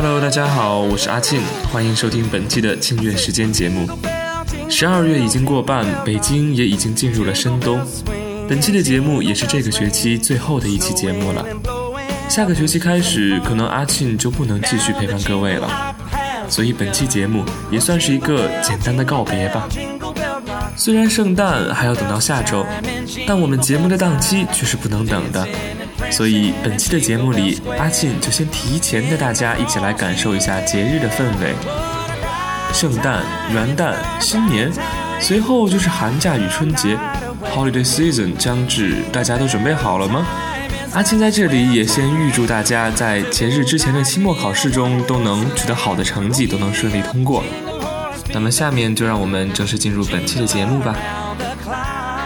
Hello，大家好，我是阿庆，欢迎收听本期的庆月时间节目。十二月已经过半，北京也已经进入了深冬。本期的节目也是这个学期最后的一期节目了。下个学期开始，可能阿庆就不能继续陪伴各位了，所以本期节目也算是一个简单的告别吧。虽然圣诞还要等到下周，但我们节目的档期却是不能等的。所以本期的节目里，阿庆就先提前带大家一起来感受一下节日的氛围。圣诞、元旦、新年，随后就是寒假与春节，Holiday Season 将至，大家都准备好了吗？阿庆在这里也先预祝大家在节日之前的期末考试中都能取得好的成绩，都能顺利通过。那么下面就让我们正式进入本期的节目吧。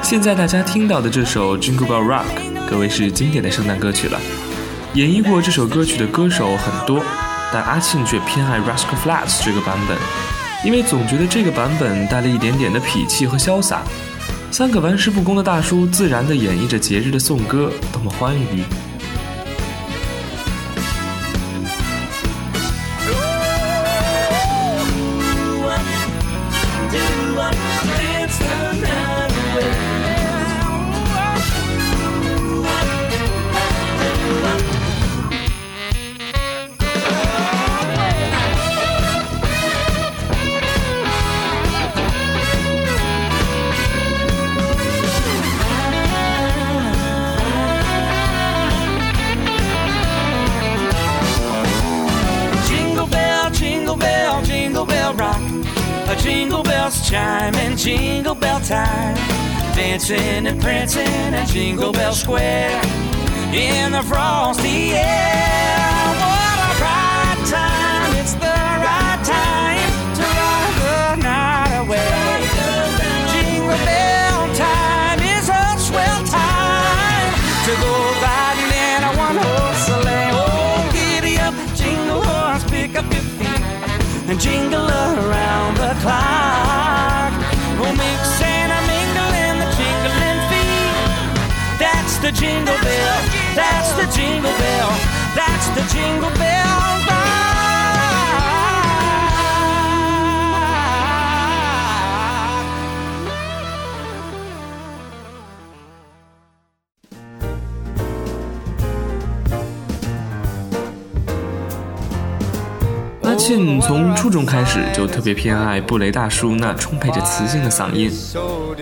现在大家听到的这首 Jingle Bell Rock。可谓是经典的圣诞歌曲了。演绎过这首歌曲的歌手很多，但阿庆却偏爱 Rascal Flatts 这个版本，因为总觉得这个版本带了一点点的痞气和潇洒。三个玩世不恭的大叔自然地演绎着节日的颂歌，多么欢愉！jingle bell time. Dancing and prancing at Jingle Bell Square in the frosty air. What a bright time! It's the right time to rock the night away. Jingle bell time is a swell time to go riding in a one horse sleigh. Oh, giddy up, jingle horse, pick up your feet and jingle around the clock. The jingle bell. That's the jingle bell. That's the jingle bell rock. 阿庆从初中开始就特别偏爱布雷大叔那充沛着磁性的嗓音，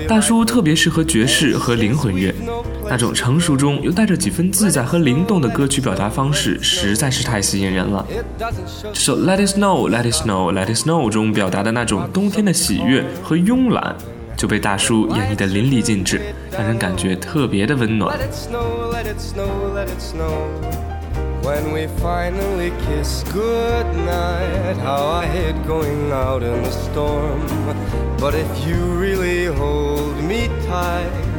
大叔特别适合爵士和灵魂乐，那种成熟中又带着几分自在和灵动的歌曲表达方式实在是太吸引人了。这首《Let It Snow, Let It Snow, Let It Snow》中表达的那种冬天的喜悦和慵懒，就被大叔演绎得淋漓尽致，让人感觉特别的温暖。Let it snow, let it snow, let it snow. When we finally kiss goodnight, how I hate going out in the storm. But if you really hold me tight,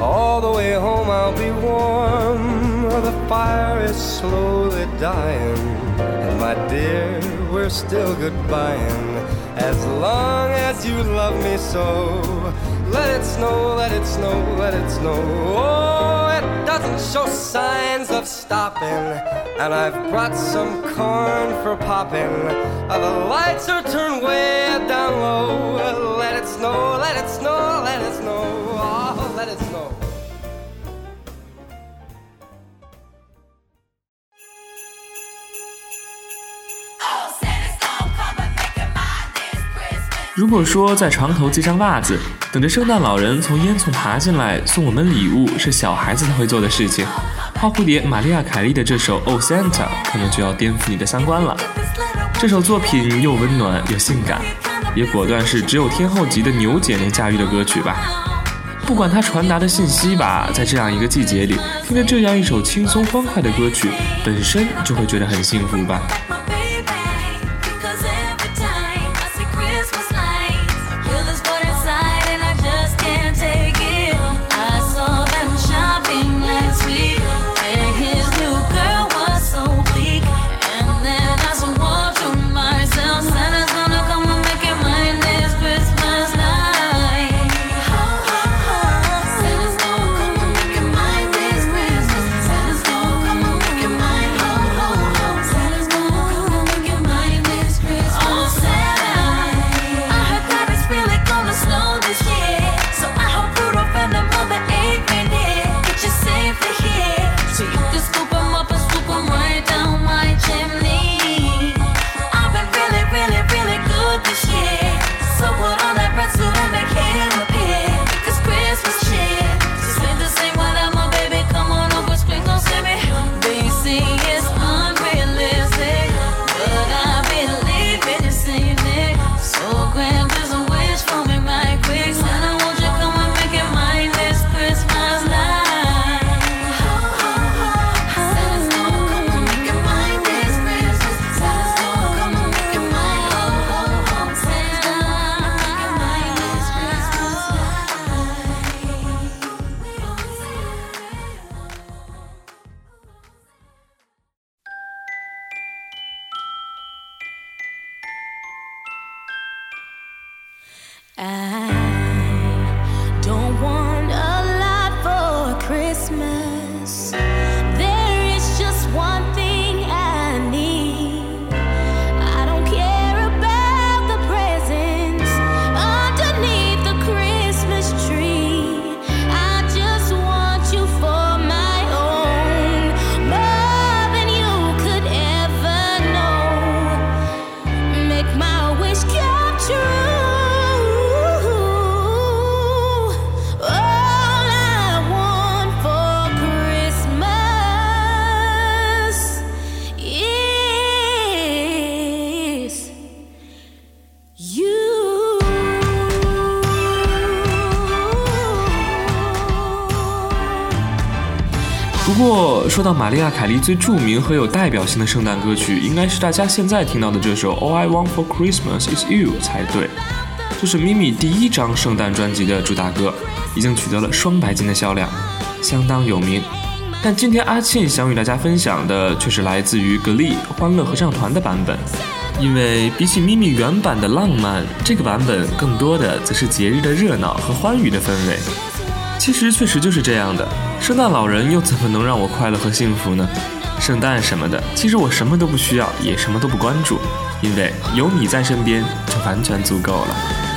all the way home I'll be warm. The fire is slowly dying, and my dear, we're still goodbying. As long as you love me so, let it snow, let it snow, let it snow. Oh, it doesn't show signs of stopping. And I've brought some corn for popping. Uh, the lights are turned way down low. Let it snow, let it snow, let it snow. 如果说在床头系上袜子，等着圣诞老人从烟囱爬进来送我们礼物是小孩子才会做的事情，花蝴蝶玛丽亚·凯莉的这首《Oh Santa》可能就要颠覆你的三观了。这首作品又温暖又性感，也果断是只有天后级的牛姐能驾驭的歌曲吧。不管它传达的信息吧，在这样一个季节里，听着这样一首轻松欢快的歌曲，本身就会觉得很幸福吧。说到玛丽亚·凯莉最著名和有代表性的圣诞歌曲，应该是大家现在听到的这首《All I Want for Christmas Is You》才对。这是咪咪第一张圣诞专辑的主打歌，已经取得了双白金的销量，相当有名。但今天阿庆想与大家分享的却是来自于格力欢乐合唱团的版本，因为比起咪咪原版的浪漫，这个版本更多的则是节日的热闹和欢愉的氛围。其实确实就是这样的，圣诞老人又怎么能让我快乐和幸福呢？圣诞什么的，其实我什么都不需要，也什么都不关注，因为有你在身边就完全足够了。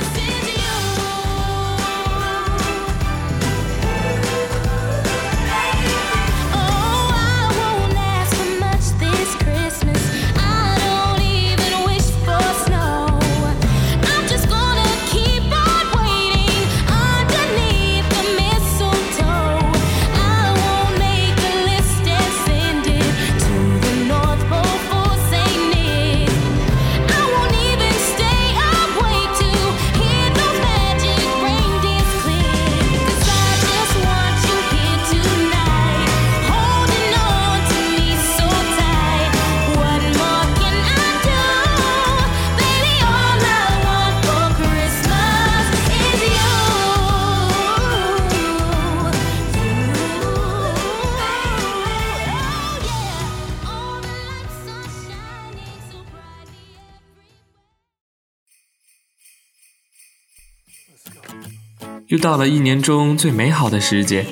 又到了一年中最美好的时节，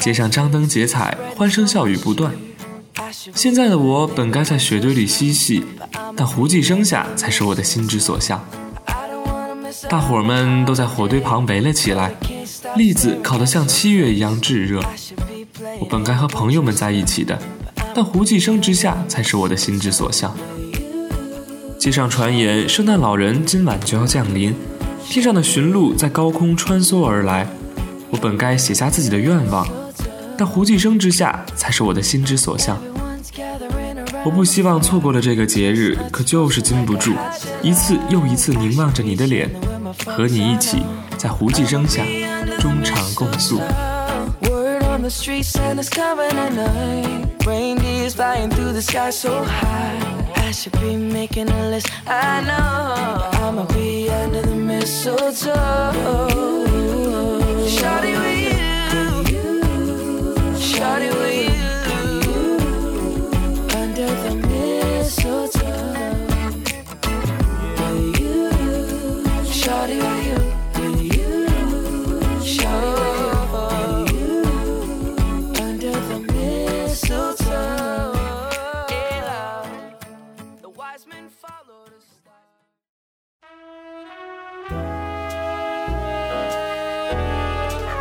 街上张灯结彩，欢声笑语不断。现在的我本该在雪堆里嬉戏，但胡骑声下才是我的心之所向。大伙儿们都在火堆旁围了起来，栗子烤得像七月一样炙热。我本该和朋友们在一起的，但胡骑声之下才是我的心之所向。街上传言，圣诞老人今晚就要降临。天上的驯鹿在高空穿梭而来，我本该写下自己的愿望，但胡骑声之下才是我的心之所向。我不希望错过了这个节日，可就是禁不住，一次又一次凝望着你的脸，和你一起在胡骑声下衷肠共诉。I should be making a list. I know I'ma be under the mistletoe. Shawty with you, shawty with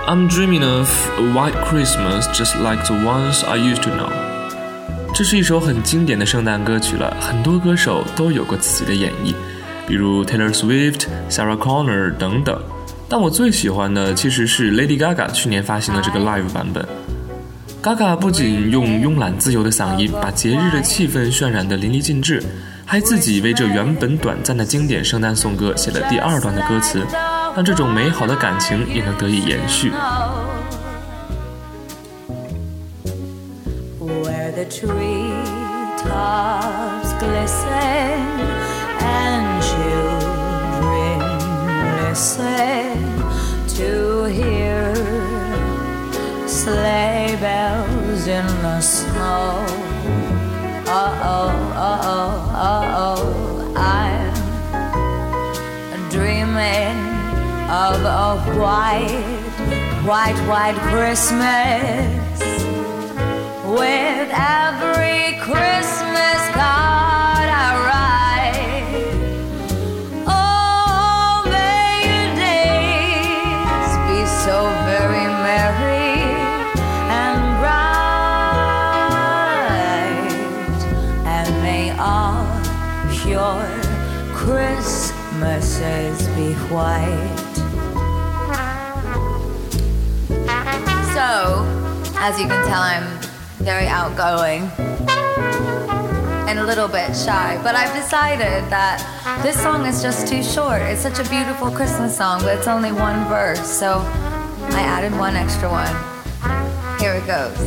I'm dreaming of a white Christmas just like the ones I used to know。这是一首很经典的圣诞歌曲了，很多歌手都有过自己的演绎，比如 Taylor Swift、Sarah Connor 等等。但我最喜欢的其实是 Lady Gaga 去年发行的这个 live 版本。Gaga 不仅用慵懒自由的嗓音把节日的气氛渲染得淋漓尽致，还自己为这原本短暂的经典圣诞颂歌写了第二段的歌词。让这种美好的感情也能得以延续。Where the tree tops glisten and children listen to hear sleigh bells in the snow. Uh oh, uh oh, uh oh, I'm dreaming of a white, white, white Christmas with every Christmas card I write. Oh, may your days be so very merry and bright, and may all your Christmases be white. So, as you can tell, I'm very outgoing and a little bit shy. But I've decided that this song is just too short. It's such a beautiful Christmas song, but it's only one verse. So I added one extra one. Here it goes.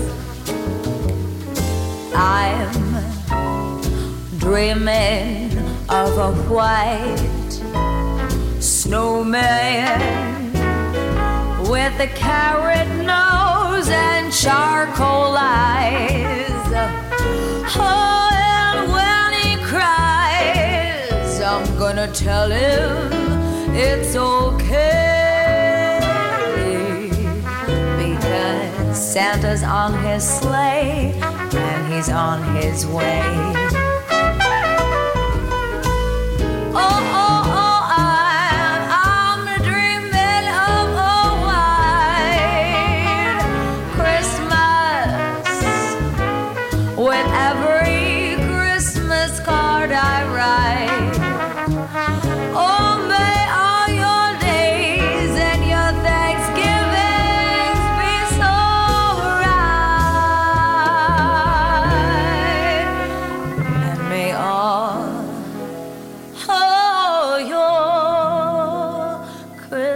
I'm dreaming of a white snowman with a carrot nose and charcoal eyes. Oh, and when he cries, I'm gonna tell him it's okay because Santa's on his sleigh and he's on his way.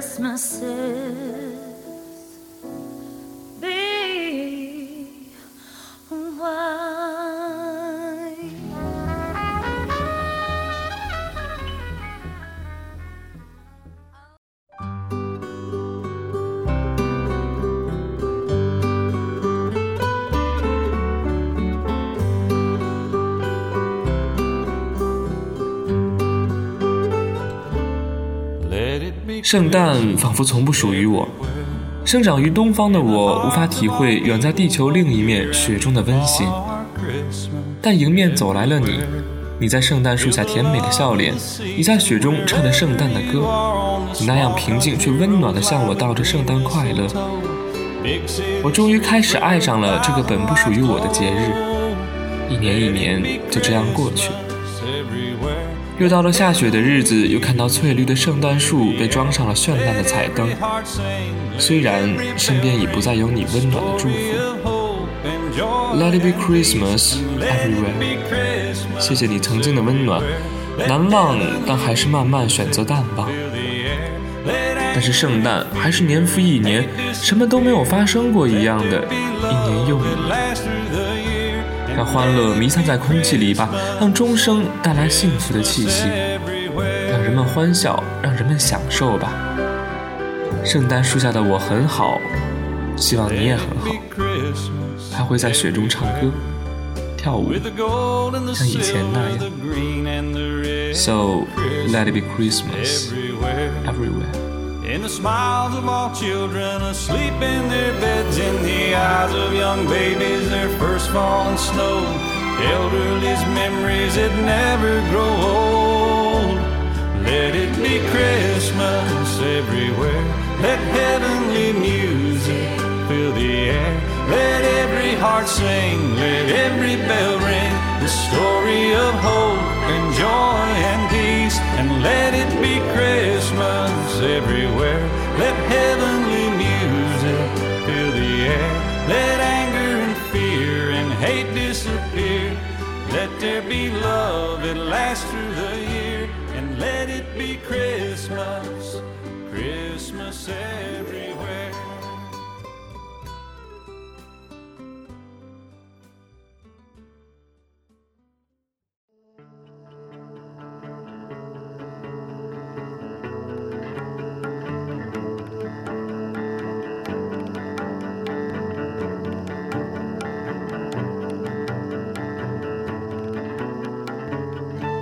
Christmases 圣诞仿佛从不属于我。生长于东方的我，无法体会远在地球另一面雪中的温馨。但迎面走来了你，你在圣诞树下甜美的笑脸，你在雪中唱着圣诞的歌，你那样平静却温暖的向我道着圣诞快乐。我终于开始爱上了这个本不属于我的节日。一年一年就这样过去.又到了下雪的日子，又看到翠绿的圣诞树被装上了绚烂的彩灯。虽然身边已不再有你温暖的祝福。Let it be Christmas everywhere。谢谢你曾经的温暖，难忘，但还是慢慢选择淡忘。但是圣诞还是年复一年，什么都没有发生过一样的，一年又一年。让欢乐弥散在空气里吧，让钟声带来幸福的气息，让人们欢笑，让人们享受吧。圣诞树下的我很好，希望你也很好。Christmas. 还会在雪中唱歌、跳舞像以前那样，So let it be Christmas Everywhere. In the smiles of all children asleep in their beds, eyes of young babies, their first falling snow. Elderly's memories that never grow old. Let it be Christmas everywhere. Let heavenly music fill the air. Let every heart sing, let every bell ring. The story of hope and joy and peace. And let it be Christmas everywhere. Let heavenly Let there be love that lasts through the year. And let it be Christmas, Christmas everywhere.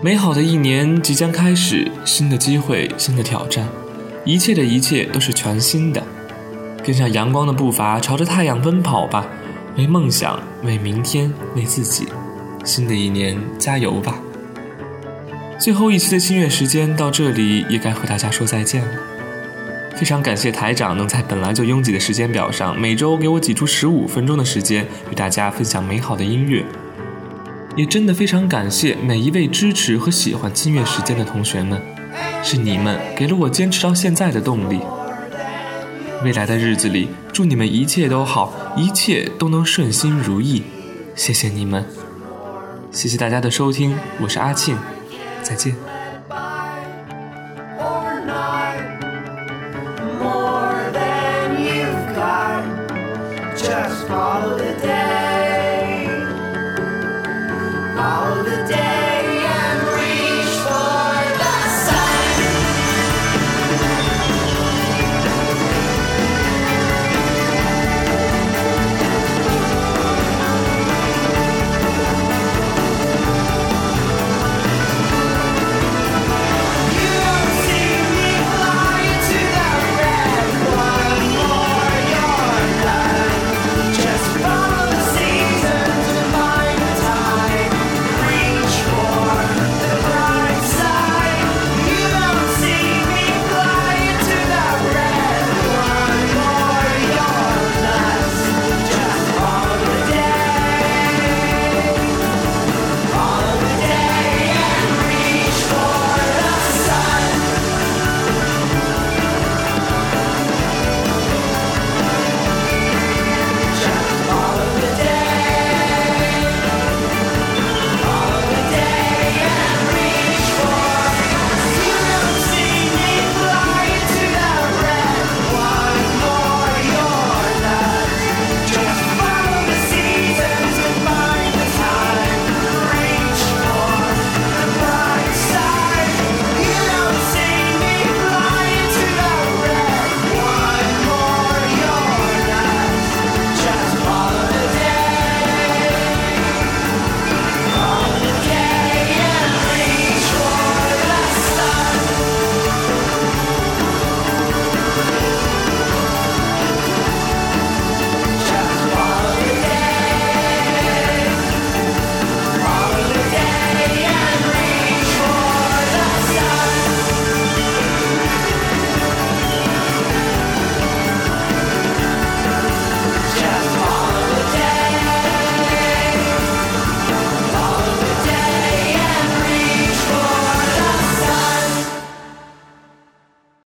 美好的一年即将开始，新的机会，新的挑战，一切的一切都是全新的。跟上阳光的步伐，朝着太阳奔跑吧，为梦想，为明天，为自己。新的一年，加油吧！最后一期的心愿时间到这里也该和大家说再见了。非常感谢台长能在本来就拥挤的时间表上，每周给我挤出十五分钟的时间，与大家分享美好的音乐。也真的非常感谢每一位支持和喜欢金月时间的同学们，是你们给了我坚持到现在的动力。未来的日子里，祝你们一切都好，一切都能顺心如意。谢谢你们，谢谢大家的收听，我是阿庆，再见。